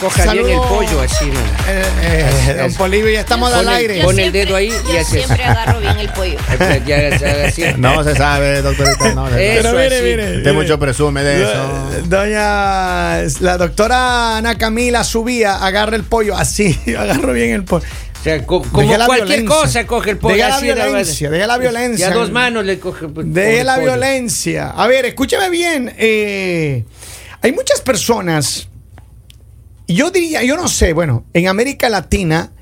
Coja, bien el pollo así, ¿no? Eh, eh, don Polivio, ya estamos al el- aire. pon el dedo ahí y yo haces- siempre agarro bien el pollo. Ya, ya, ya, así. No se sabe, doctorita. No, se Pero mire, así. mire. Usted mucho presume de eso. Doña, la doctora Ana Camila subía, agarra el pollo así, agarro bien el pollo. O sea, co- como cualquier violencia. cosa coge el pollo. Deje la así violencia, deje la violencia. Y a dos manos le coge. pues, De coge la el pollo. violencia. A ver, escúchame bien. eh, hay muchas personas, yo diría, yo no sé, bueno, en América Latina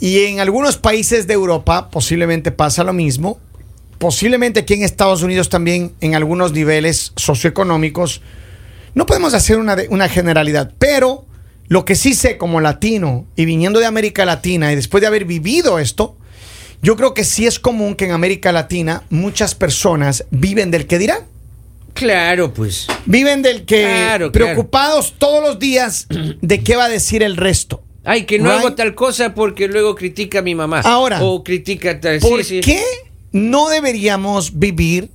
y en algunos países de Europa posiblemente pasa lo mismo. Posiblemente aquí en Estados Unidos también en algunos niveles socioeconómicos. No podemos hacer una, una generalidad, pero lo que sí sé como latino y viniendo de América Latina y después de haber vivido esto, yo creo que sí es común que en América Latina muchas personas viven del que dirán. Claro, pues. Viven del que Claro, claro. preocupados todos los días de qué va a decir el resto. Ay, que no Right. hago tal cosa porque luego critica a mi mamá. Ahora, O critica tal. ¿Por sí, sí. qué no deberíamos vivir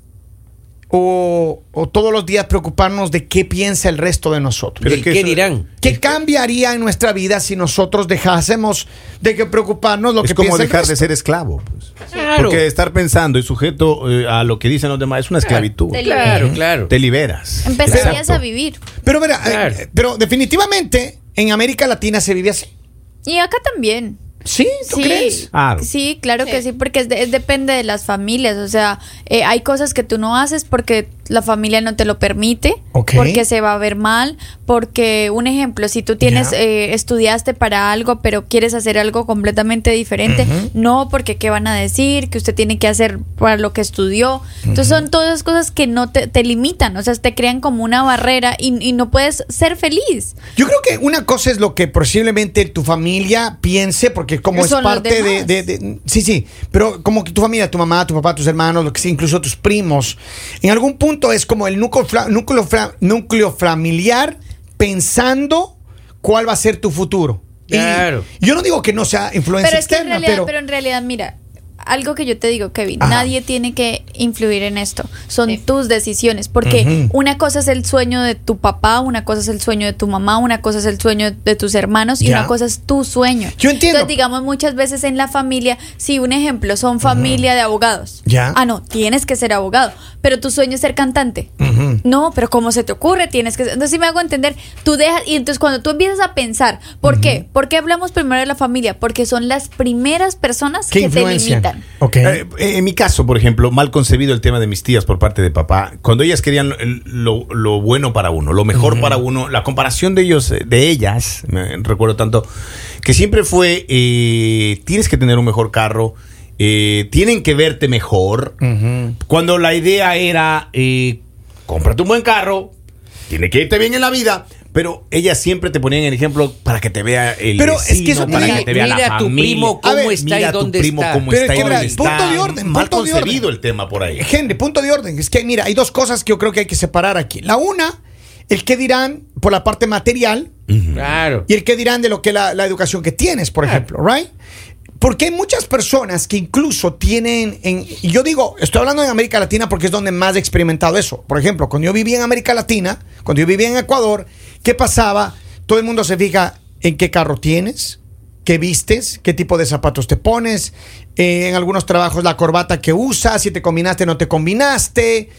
o, o todos los días preocuparnos de qué piensa el resto de nosotros? ¿De Pero es que qué eso- dirán? ¿Qué cambiaría en nuestra vida si nosotros dejásemos de que preocuparnos lo Es que como piensa el dejar de resto? ser esclavo. pues. Claro. Porque estar pensando y sujeto eh, a lo que dicen los demás es una esclavitud. Te Claro, claro. Te liberas. Empezarías Exacto. a vivir. Pero, mira, eh, pero definitivamente en América Latina se vive así. Y acá también. ¿Sí? ¿Tú sí, crees? Claro. sí, claro que Sí. sí, porque es de- es depende de las familias. O sea, eh, hay cosas que tú no haces porque la familia no te lo permite, porque se va a ver mal, porque un ejemplo, si tú tienes, eh, estudiaste para algo, pero quieres hacer algo completamente diferente, no, porque qué van a decir, que usted tiene que hacer para lo que estudió. Entonces son todas cosas que no te, te limitan, o sea, te crean como una barrera y, y no puedes ser feliz. Yo creo que una cosa es lo que posiblemente tu familia piense, porque como es Son parte de, demás. de- de- Sí, sí, pero como que tu familia, tu mamá, tu papá, tus hermanos, lo que sea, incluso tus primos, en algún punto es como el núcleo, núcleo, núcleo familiar pensando cuál va a ser tu futuro. Y Claro. yo no digo que no sea influencia Pero es que en externa, realidad, pero... pero... en realidad, mira, algo que yo te digo, Kevin, Ajá. nadie tiene que influir en esto. Son Sí. tus decisiones, porque una cosa es el sueño de tu papá, una cosa es el sueño de tu mamá, una cosa es el sueño de tus hermanos y Ya. una cosa es tu sueño. Yo entiendo. Entonces, digamos, muchas veces en la familia, si un ejemplo, son familia de abogados. Ya. Ah, no, tienes que ser abogado, pero tu sueño es ser cantante. No, pero ¿cómo se te ocurre? Tienes que... Entonces, si me hago entender, tú dejas... Y entonces cuando tú empiezas a pensar, ¿por qué? ¿Por qué hablamos primero de la familia? Porque son las primeras personas ¿Qué que te influencian? Limitan. Ok. Eh, en mi caso, por ejemplo, mal concebido el tema de mis tías por parte de papá, cuando ellas querían lo, lo bueno para uno, lo mejor para uno, la comparación de ellos, eh, de ellas, me recuerdo tanto, que siempre fue, eh, tienes que tener un mejor carro, eh, tienen que verte mejor, cuando la idea era, eh, cómprate un buen carro, tiene que irte bien en la vida. Pero ellas siempre te ponían el ejemplo para que te vea el Pero es que eso para mira- que te vea la mira tu familia. primo cómo ver, está Mira y tu dónde primo está. cómo Pero está es y que, mira, dónde punto está. de orden, Mal punto de concebido orden. el tema por ahí. Henry, punto de orden. Es que, mira, hay dos cosas que yo creo que hay que separar aquí. La una, el que dirán por la parte material Claro. y el que dirán de lo que la, la educación que tienes, por ejemplo, ¿right? Porque hay muchas personas que incluso tienen, en, yo digo, estoy hablando en América Latina porque es donde más he experimentado eso. Por ejemplo, cuando yo vivía en América Latina, cuando yo vivía en Ecuador, ¿qué pasaba? Todo el mundo se fija en qué carro tienes, qué vistes, qué tipo de zapatos te pones, eh, en algunos trabajos la corbata que usas, si te combinaste o no te combinaste,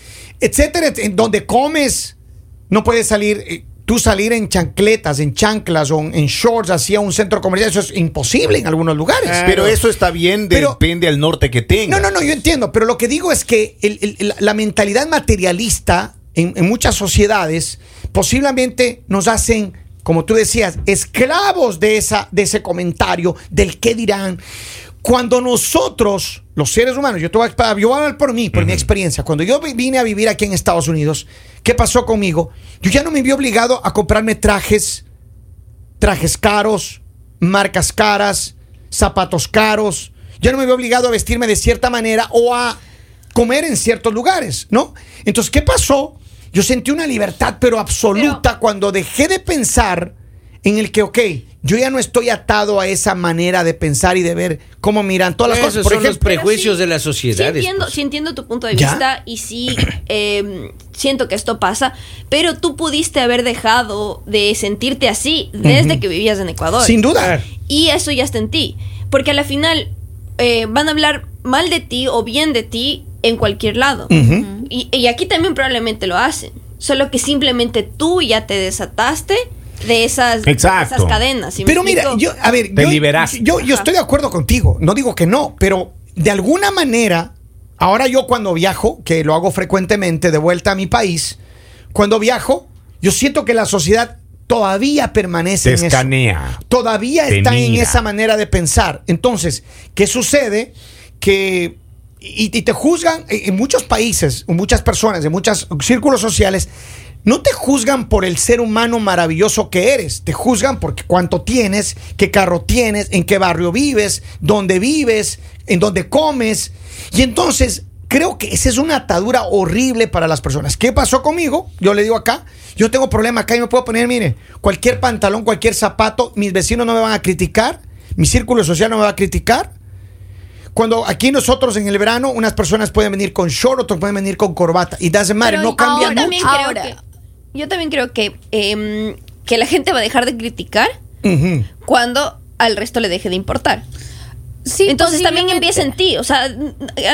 etcétera, et- en donde comes, no puedes salir, eh, tú salir en chancletas, en chanclas o en, shorts hacia un centro comercial, eso es imposible en algunos lugares. Ah, Pero eso está bien, Pero- depende al norte que tenga. No, no, no, yo entiendo, pero lo que digo es que el- el- la mentalidad materialista en, en muchas sociedades posiblemente nos hacen, como tú decías, esclavos de, esa, de ese comentario, del qué dirán. Cuando nosotros, los seres humanos, yo, te voy a, yo voy a hablar por mí, por mi experiencia, cuando yo vi- vine a vivir aquí en Estados Unidos, ¿qué pasó conmigo? Yo ya no me vi obligado a comprarme trajes trajes caros, marcas caras, zapatos caros. Yo no me veo obligado a vestirme de cierta manera o a comer en ciertos lugares, ¿no? Entonces, ¿qué pasó? Yo sentí una libertad, pero absoluta, cuando dejé de pensar en el que, ok, yo ya no estoy atado a esa manera de pensar y de ver cómo miran todas las Esos cosas. Por son los ejemplo, prejuicios sí, de Sí sociedades. entiendo, pues. sí entiendo tu punto de ¿Ya? vista y sí eh, siento que esto pasa, pero tú pudiste haber dejado de sentirte así desde que vivías en Ecuador. Sin duda. Y eso ya está en ti. Porque a la final eh, van a hablar mal de ti o bien de ti en cualquier lado. Y, y aquí también probablemente lo hacen. Solo que simplemente tú ya te desataste de esas, Exacto. esas cadenas. ¿sí me Pero mira, yo, a ver, Te yo, liberaste. yo, yo estoy de acuerdo contigo, no digo que no, pero de alguna manera, ahora yo cuando viajo, que lo hago frecuentemente de vuelta a mi país, cuando viajo, yo siento que la sociedad todavía permanece Te en eso. escanea. Todavía está en esa manera de pensar. Entonces, ¿qué sucede? Que y, y te juzgan en en muchos países, muchas personas, en muchos círculos sociales, no te juzgan por el ser humano maravilloso que eres, te juzgan por cuánto tienes, qué carro tienes, en qué barrio vives, dónde vives, en dónde comes. Y entonces creo que esa es una atadura horrible para las personas. ¿Qué pasó conmigo? Yo le digo acá, yo tengo problema acá y me puedo poner, mire, cualquier pantalón, cualquier zapato, mis vecinos no me van a criticar, mi círculo social no me va a criticar. Cuando aquí nosotros en el verano, unas personas pueden venir con short, otros pueden venir con corbata. Y doesn't matter, Pero no cambia mucho. Ahora. creo que yo también creo que em, que la gente va a dejar de criticar cuando al resto le deje de importar. Sí, Entonces también empieza en ti, o sea, a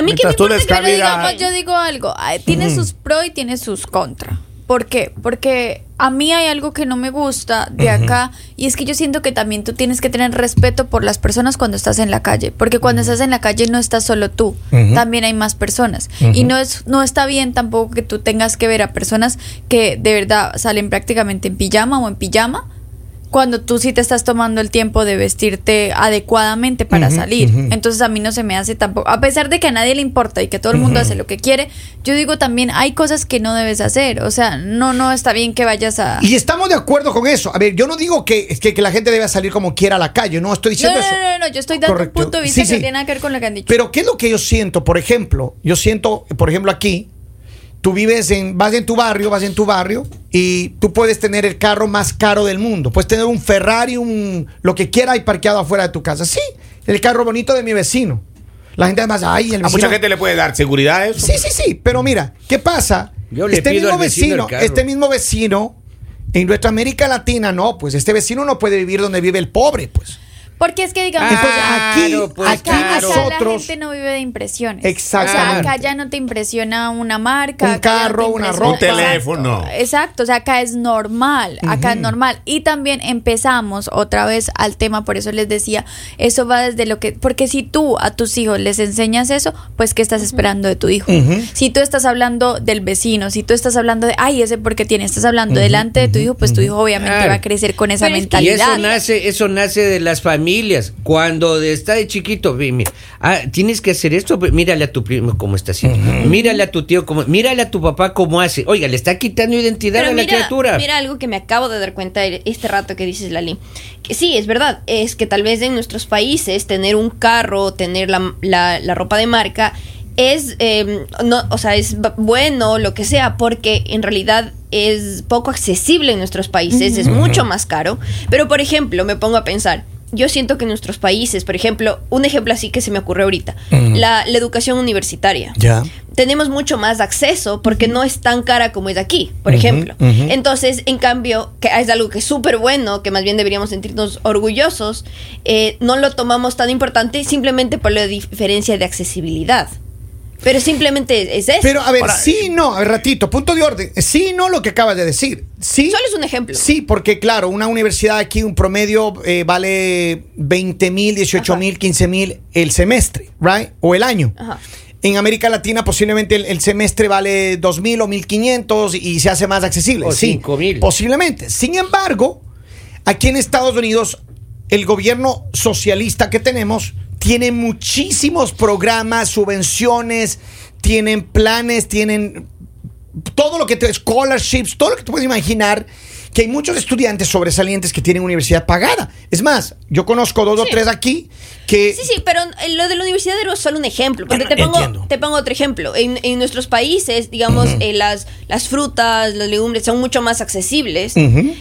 mí que me importa que digamos, yo digo algo, tiene sus pros y tiene sus contras. ¿Por qué? Porque a mí hay algo que no me gusta de acá y es que yo siento que también tú tienes que tener respeto por las personas cuando estás en la calle, porque cuando estás en la calle no estás solo tú, también hay más personas. Y no es no está bien tampoco que tú tengas que ver a personas que de verdad salen prácticamente en pijama o en pijama cuando tú sí te estás tomando el tiempo de vestirte adecuadamente para salir. Entonces a mí no se me hace tampoco, a pesar de que a nadie le importa y que todo el mundo hace lo que quiere, yo digo también hay cosas que no debes hacer. O sea, no, no está bien que vayas a... Y estamos de acuerdo con eso. A ver, yo no digo que, que, que la gente debe salir como quiera a la calle, no estoy No, diciendo no, eso. no, no, no, yo estoy dando Correcto. un punto de vista Sí, que sí. no tiene que ver con lo que han dicho. Pero ¿qué es lo que yo siento? Por ejemplo, yo siento, por ejemplo, aquí, tú vives en, vas en tu barrio, vas en tu barrio y tú puedes tener el carro más caro del mundo. Puedes tener un Ferrari, un lo que quiera y parqueado afuera de tu casa. Sí, el carro bonito de mi vecino. La gente además, ay, el A mucha gente le puede dar seguridad a eso. Sí, sí, sí, pero mira, ¿qué pasa? Yo le este pido mismo al vecino este mismo vecino en nuestra América Latina, no, pues este vecino no puede vivir donde vive el pobre, pues. Porque es que digamos... Entonces, aquí- pues, aquí claro. acá la nosotros- gente no vive de impresiones. Exactamente. O sea, acá ya no te impresiona una marca. Un no carro, una ropa. Un teléfono. Exacto, Exacto, o sea, acá es normal, acá es normal. Y también empezamos otra vez al tema, por eso les decía, eso va desde lo que, porque si tú a tus hijos les enseñas eso, pues ¿qué estás esperando de tu hijo? Si tú estás hablando del vecino, si tú estás hablando de, ay, ese porque tiene, estás hablando delante de tu hijo, pues tu hijo obviamente va a crecer con esa Pero que- Y mentalidad. eso nace, eso nace de las familias. Cuando de- está de chiquito, mira, ah, tienes que hacer esto, mírale a tu primo cómo está haciendo, mírale a tu tío cómo, mírale a tu papá cómo hace. Oiga, le está quitando identidad Pero a la criatura. mira algo que me acabo de dar cuenta este rato que dices, Lali. Que sí, es verdad. Es que tal vez en nuestros países tener un carro, tener la, la- la ropa de marca, es, eh, no, o sea, es bueno, lo que sea, porque en realidad es poco accesible en nuestros países, es mucho más caro. Pero, por ejemplo, me pongo a pensar. Yo siento que en nuestros países, por ejemplo, un ejemplo así que se me ocurre ahorita, la, la educación universitaria Ya. tenemos mucho más acceso porque no es tan cara como es aquí, por ejemplo. Entonces, en cambio, que es algo que es súper bueno, que más bien deberíamos sentirnos orgullosos, eh, no lo tomamos tan importante simplemente por la diferencia de accesibilidad. Pero simplemente es eso. Pero a ver, Ahora, sí, no, a ver, ratito, punto de orden. Sí, no lo que acabas de decir. Sí. Solo es un ejemplo. Sí, porque claro, una universidad aquí, un promedio eh, vale 20 mil, 18 mil, 15 mil el semestre, ¿right? O el año. Ajá. En América Latina posiblemente el, el semestre vale 2 mil o 1.500 y se hace más accesible. O sí, 5,000. Posiblemente. Sin embargo, aquí en Estados Unidos, el gobierno socialista que tenemos tiene muchísimos programas, subvenciones, tienen planes, tienen todo lo que te scholarships, todo lo que tú puedes imaginar, que hay muchos estudiantes sobresalientes que tienen universidad pagada. Es más, yo conozco dos o tres aquí que Sí, sí, pero lo de la universidad era solo un ejemplo. Porque te Entiendo. pongo, te pongo otro ejemplo. En, en nuestros países, digamos, eh, las, las frutas, las legumbres son mucho más accesibles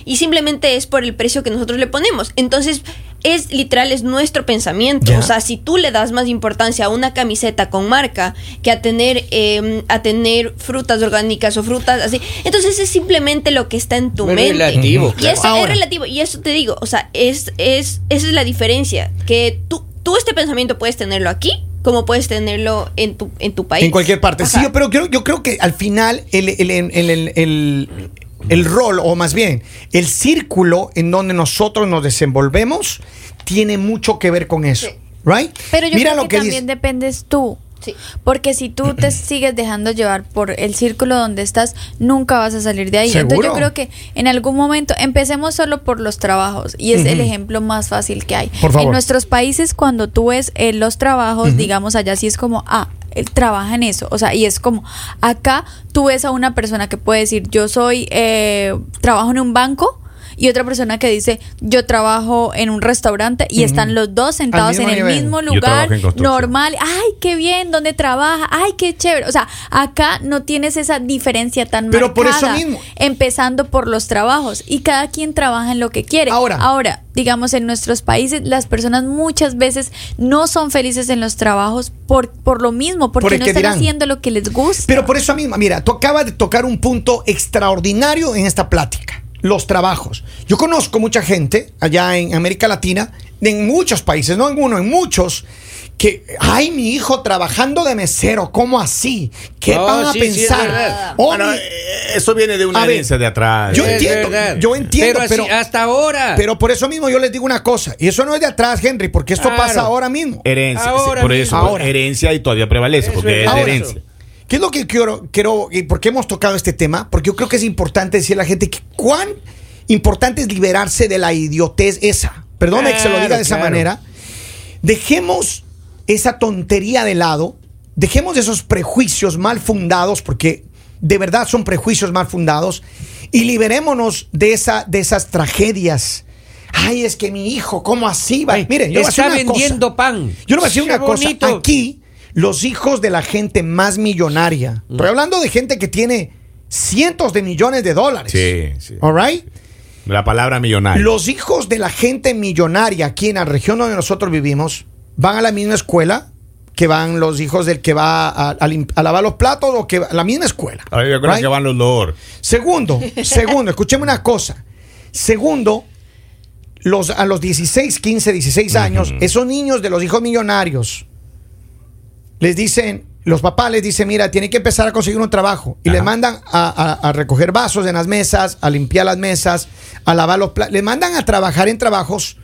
y simplemente es por el precio que nosotros le ponemos. Entonces, es literal, es nuestro pensamiento. O sea, si tú le das más importancia a una camiseta con marca que a tener, eh, a tener frutas orgánicas o frutas así, entonces es simplemente lo que está en tu Es mente. relativo, Y claro. eso Ahora. es relativo. Y eso te digo, o sea, es, es, esa es la diferencia. Que tú, tú este pensamiento puedes tenerlo aquí, como puedes tenerlo en tu, en tu país. En cualquier parte. Sí, Ajá. yo, pero creo, yo creo que al final el, el, el, el- el- rol, o más bien, el círculo en donde nosotros nos desenvolvemos, tiene mucho que ver con eso. Sí. ¿Right? Pero yo Mira creo lo que, que también dice. dependes tú. Sí. Porque si tú te sigues dejando llevar por el círculo donde estás, nunca vas a salir de ahí. ¿Seguro? Entonces yo creo que en algún momento empecemos solo por los trabajos y es el ejemplo más fácil que hay. Por favor. En nuestros países cuando tú ves eh, los trabajos, digamos allá sí es como, ah, él trabaja en eso. O sea, y es como, acá tú ves a una persona que puede decir, yo soy, eh, trabajo en un banco. Y otra persona que dice, yo trabajo en un restaurante y están los dos sentados en el nivel. mismo lugar, normal. Ay, qué bien, ¿dónde trabaja? Ay, qué chévere. O sea, acá no tienes esa diferencia tan Pero por eso mismo. Empezando por los trabajos y cada quien trabaja en lo que quiere. Ahora. Ahora, digamos, en nuestros países las personas muchas veces no son felices en los trabajos por, por lo mismo, porque Por no están dirán. haciendo lo que les gusta. Pero por eso mismo, mira, tú acabas de tocar un punto extraordinario en esta plática. Los trabajos. Yo conozco mucha gente allá en América Latina, en muchos países, no en uno, en muchos, que, ay, mi hijo trabajando de mesero, ¿cómo así? ¿Qué van a sí, sí, es pensar? Oh, Bueno, mi- eh, eso viene de una A ver, herencia de atrás. yo Es entiendo, verdad. yo entiendo, pero, así, pero- hasta ahora. Pero por eso mismo yo les digo una cosa, y eso no es de atrás, Henry, porque esto Claro. pasa ahora mismo. Herencia, Ahora sí, por eso, herencia y todavía prevalece, Eso porque es es de verdad. herencia. ¿Qué es lo que quiero, quiero y por qué hemos tocado este tema? Porque yo creo que es importante decirle a la gente que cuán importante es liberarse de la idiotez esa. Perdóname que se lo diga de esa Claro, manera. Dejemos esa tontería de lado, dejemos esos prejuicios mal fundados, porque de verdad son prejuicios mal fundados, y liberémonos de, esa, de esas tragedias. Ay, es que mi hijo, ¿cómo así va? Ay, Miren, yo voy a decir está una cosa. vendiendo pan. Yo le voy a decir Qué una cosa. bonito. Aquí, los hijos de la gente más millonaria. Mm. Estoy hablando de gente que tiene cientos de millones de dólares. Sí, sí. All right? La palabra millonario. Los hijos de la gente millonaria aquí en la región donde nosotros vivimos van a la misma escuela que van los hijos del que va a, a lim- a lavar los platos o que va a la misma escuela. A ver, yo creo Right? que van los lor. Segundo, segundo, escúcheme una cosa. Segundo, los, a los 16, 15, 16 años, esos niños de los hijos millonarios les dicen, los papás les dicen, mira, tienen que empezar a conseguir un trabajo. Y Ajá. les mandan a, a- a recoger vasos en las mesas, a limpiar las mesas, a lavar los platos. Les mandan a trabajar en trabajos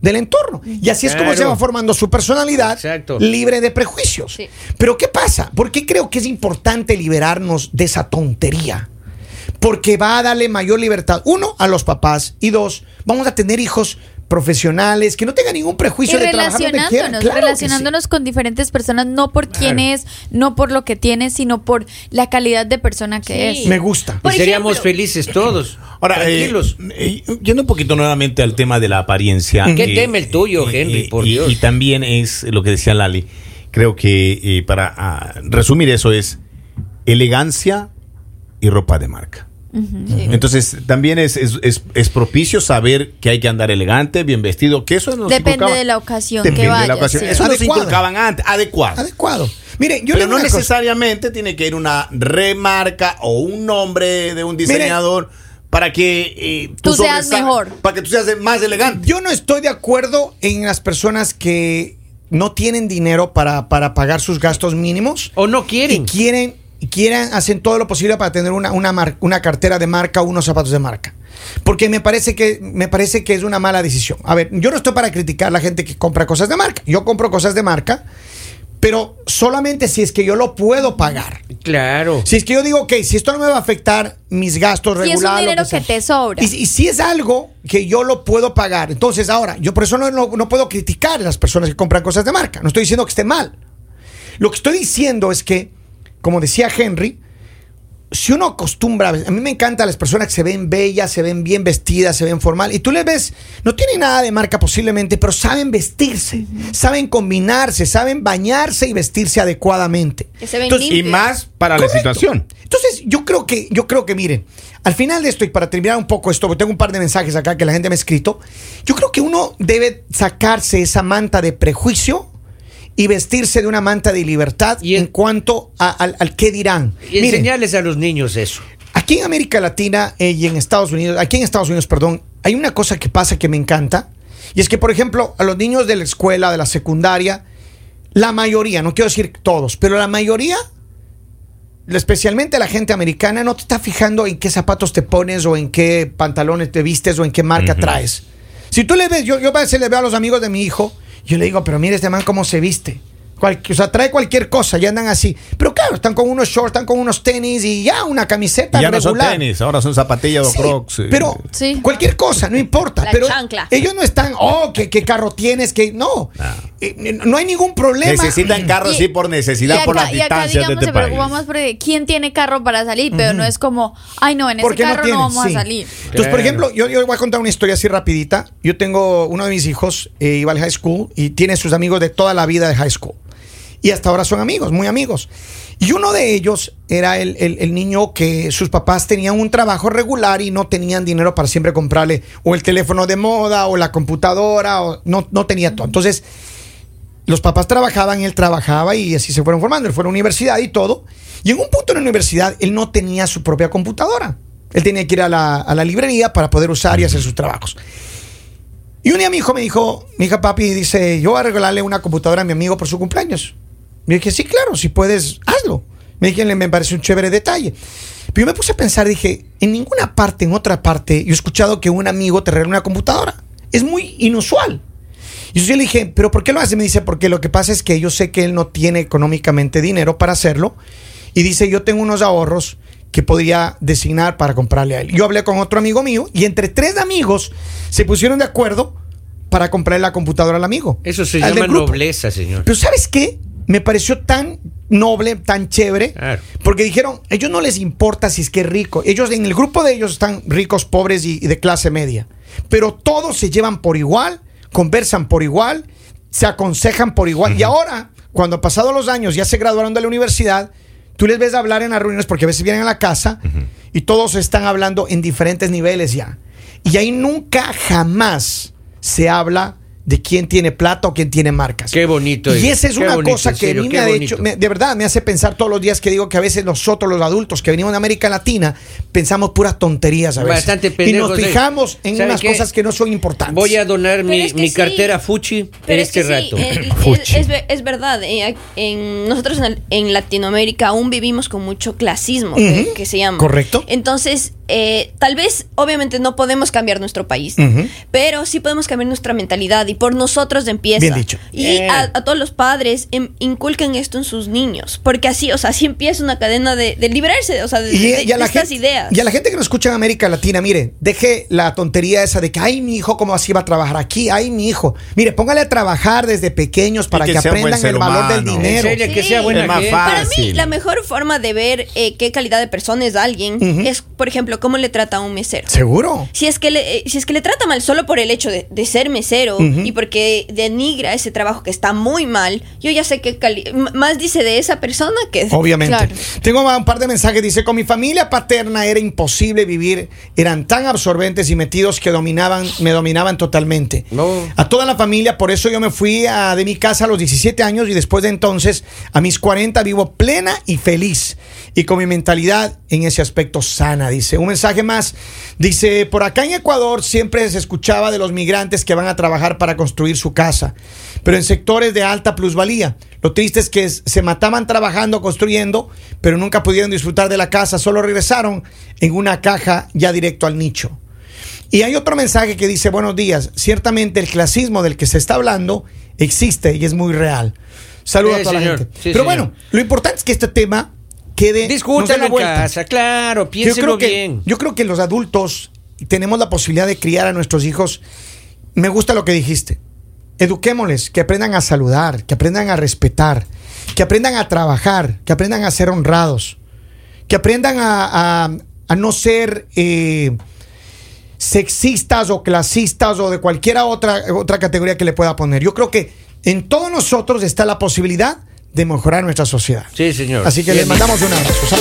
del entorno. Y así es como se va formando su personalidad Exacto. libre de prejuicios. Sí. Pero ¿qué pasa? ¿Por qué creo que es importante liberarnos de esa tontería? Porque va a darle mayor libertad, uno, a los papás y dos, vamos a tener hijos profesionales que no tengan ningún Y prejuicio de trabajar donde quieran. relacionándonos, Claro con diferentes personas, no por quién es, no por lo que tiene, sino por la calidad de persona que Sí. es. Me gusta. Y seríamos ejemplo- felices todos. Ahora, eh, tranquilos. eh, yendo un poquito nuevamente al tema de la apariencia. ¿Qué eh, tema el tuyo, eh, Henry, eh, por y, Dios? y también es lo que decía Lali. Creo que eh, para ah, resumir eso es elegancia y ropa de marca. Sí. Entonces, también es, es, es- es propicio saber que hay que andar elegante, bien vestido, que eso nos Depende de la ocasión Depende que de la vaya. ocasión. sí. Eso nos inculcaban antes, adecuado. Adecuado. Miren, yo Pero no cosa. necesariamente tiene que ir una remarca o un nombre de un diseñador para que eh, Tú seas mejor. Para que tú seas más elegante. Yo no estoy de acuerdo en las personas que no tienen dinero para, para pagar sus gastos mínimos. O no y quieren. Quieren y quieren hacen todo lo posible para tener una, una, mar- una cartera de marca unos zapatos de marca. Porque me parece que me parece que es una mala decisión. A ver, yo no estoy para criticar a la gente que compra cosas de marca. Yo compro cosas de marca, pero solamente si es que yo lo puedo pagar. Claro. Si es que yo digo, ok, si esto no me va a afectar mis gastos Si es un regulares. lo dinero que te sobra. Y, y si es algo que yo lo puedo pagar. Entonces, ahora, yo por eso no, no- no puedo criticar a las personas que compran cosas de marca. No estoy diciendo que esté mal. Lo que estoy diciendo es que, como decía Henry, si uno acostumbra, a mí me encantan las personas que se ven bellas, se ven bien vestidas, se ven formal, y tú les ves, no tienen nada de marca posiblemente, pero saben vestirse, saben combinarse, saben bañarse y vestirse adecuadamente. Que se ven Entonces, Y más para la situación. Entonces, yo creo que, yo creo que, miren, al final de esto, y para terminar un poco esto, porque tengo un par de mensajes acá que la gente me ha escrito, yo creo que uno debe sacarse esa manta de prejuicio y vestirse de una manta de libertad Y en- en cuanto a- al, al qué dirán. Y Miren, enseñarles a los niños eso. Aquí en América Latina eh, y en Estados Unidos, aquí en Estados Unidos, perdón, hay una cosa que pasa que me encanta. Y es que, por ejemplo, a los niños de la escuela, de la secundaria, la mayoría, no quiero decir todos, pero la mayoría, especialmente la gente americana, no te está fijando en qué zapatos te pones o en qué pantalones te vistes o en qué marca traes. Si tú le ves, yo, yo a veces le veo a los amigos de mi hijo, yo le digo, pero mire este man cómo se viste. Cual- o sea, trae cualquier cosa y andan así. Pero claro, están con unos shorts, están con unos tenis y ya una camiseta ya no son regular. tenis, ahora son zapatillas o Sí, crocs. eh. pero Sí. cualquier cosa, no importa. La pero chancla. ellos no están, oh, ¿qué, qué carro tienes? que No, Ah. Eh, no hay ningún problema. necesitan carros Y- sí por necesidad, y por acá, las y acá, distancias de digamos, este se país. preocupa más porque quién tiene carro para salir, pero no es como, ay, no, en ese carro no, vamos sí. a salir. Entonces, por ejemplo, yo, yo voy a contar una historia así rapidita. Yo tengo uno de mis hijos, eh, iba al high school y tiene sus amigos de toda la vida de high school. Y hasta ahora son amigos, muy amigos. Y uno de ellos era el, niño que sus papás tenían un trabajo regular y no tenían dinero para siempre comprarle o el teléfono de moda o la computadora, o no, no tenía todo. Entonces, los papás trabajaban, él trabajaba y así se fueron formando. Él fue a la universidad y todo. Y en un punto en la universidad, él no tenía su propia computadora. Él tenía que ir a la, a la librería para poder usar y hacer sus trabajos. Y un día mi hijo me dijo, mi hija papi dice, yo voy a regalarle una computadora a mi amigo por su cumpleaños. Me dije, sí, claro, si puedes, hazlo. Me dije, me parece un chévere detalle. Pero yo me puse a pensar, dije, en ninguna parte, en otra parte, yo he escuchado que un amigo te regala una computadora. Es muy inusual. Y yo le dije, ¿pero por qué lo hace? Me dice, porque lo que pasa es que yo sé que él no tiene económicamente dinero para hacerlo. Y dice, yo tengo unos ahorros que podría designar para comprarle a él. Yo hablé con otro amigo mío y entre tres amigos se pusieron de acuerdo para comprarle la computadora al amigo. Eso se llama nobleza, señor. Pero ¿sabes qué? Me pareció tan noble, tan chévere, Claro. porque dijeron, a ellos no les importa si es que es rico. Ellos en el grupo de ellos están ricos, pobres y, y de clase media. Pero todos se llevan por igual, conversan por igual, se aconsejan por igual. Y ahora, cuando pasados los años ya se graduaron de la universidad, tú les ves hablar en las reuniones porque a veces vienen a la casa y todos están hablando en diferentes niveles ya. Y ahí nunca, jamás se habla de quién tiene plata o quién tiene marcas. Qué bonito, Y esa es una bonito, cosa en que serio, a mí me ha bonito. hecho, me- de verdad me hace pensar todos los días que digo que a veces nosotros los adultos que venimos de América Latina pensamos puras tonterías a veces. Bastante y nos fijamos en ¿Sabe unas qué? cosas que no son importantes. Voy a donar mi, es que mi sí. cartera Fuchi en Pero este es que rato. Sí, es, Fuchi. es ver- es verdad. eh, en, nosotros en, en Latinoamérica aún vivimos con mucho clasismo, que, que se llama. Correcto. Entonces, eh, tal vez, obviamente, no podemos cambiar nuestro país, pero sí podemos cambiar nuestra mentalidad y por nosotros empieza. Bien dicho. Y a, a todos los padres em, inculquen esto en sus niños, porque así, o sea, así empieza una cadena de, de liberarse, o sea, de, Y, de- y a de la estas gente, ideas. y a la gente que nos escucha en América Latina, mire, deje la tontería esa de que, ay, mi hijo, ¿cómo así va a trabajar aquí? Ay, mi hijo. Mire, póngale a trabajar desde pequeños para que aprendan el valor del dinero. En serio, que sea buena Es más gente. fácil. Para mí, la mejor forma de ver eh, qué calidad de persona es alguien es, por ejemplo, cómo le trata a un mesero. Seguro. Si es, que le, eh, si es que le trata mal solo por el hecho de, de ser mesero Ujú. y porque denigra ese trabajo que está muy mal, yo ya sé que más dice de esa persona que... Obviamente. Claro. Tengo un par de mensajes. Dice, con mi familia paterna era imposible vivir. Eran tan absorbentes y metidos que dominaban, me dominaban totalmente. No. A toda la familia, por eso yo me fui a- de mi casa a los 17 años y después de entonces, a mis 40, vivo plena y feliz. Y con mi mentalidad en ese aspecto sana, dice. Un mensaje más. Dice, por acá en Ecuador siempre se escuchaba de los migrantes que van a trabajar para construir su casa, pero en sectores de alta plusvalía. Lo triste es que se mataban trabajando, construyendo, pero nunca pudieron disfrutar de la casa, solo regresaron en una caja ya directo al nicho. Y hay otro mensaje que dice, buenos días, ciertamente el clasismo del que se está hablando existe y es muy real. Saludos Sí, a toda la gente. Sí, Pero señor. bueno, lo importante es que este tema quede. Discúltalo en casa, claro, piénselo yo creo que, bien. Yo creo que los adultos tenemos la posibilidad de criar a nuestros hijos. Me gusta lo que dijiste. Eduquémosles, que aprendan a saludar, que aprendan a respetar, que aprendan a trabajar, que aprendan a ser honrados, que aprendan a, a, no ser eh, sexistas o clasistas o de cualquier otra, otra categoría que le pueda poner. Yo creo que en todos nosotros está la posibilidad de mejorar nuestra sociedad. Sí, señor. Así que sí, le mandamos un abrazo.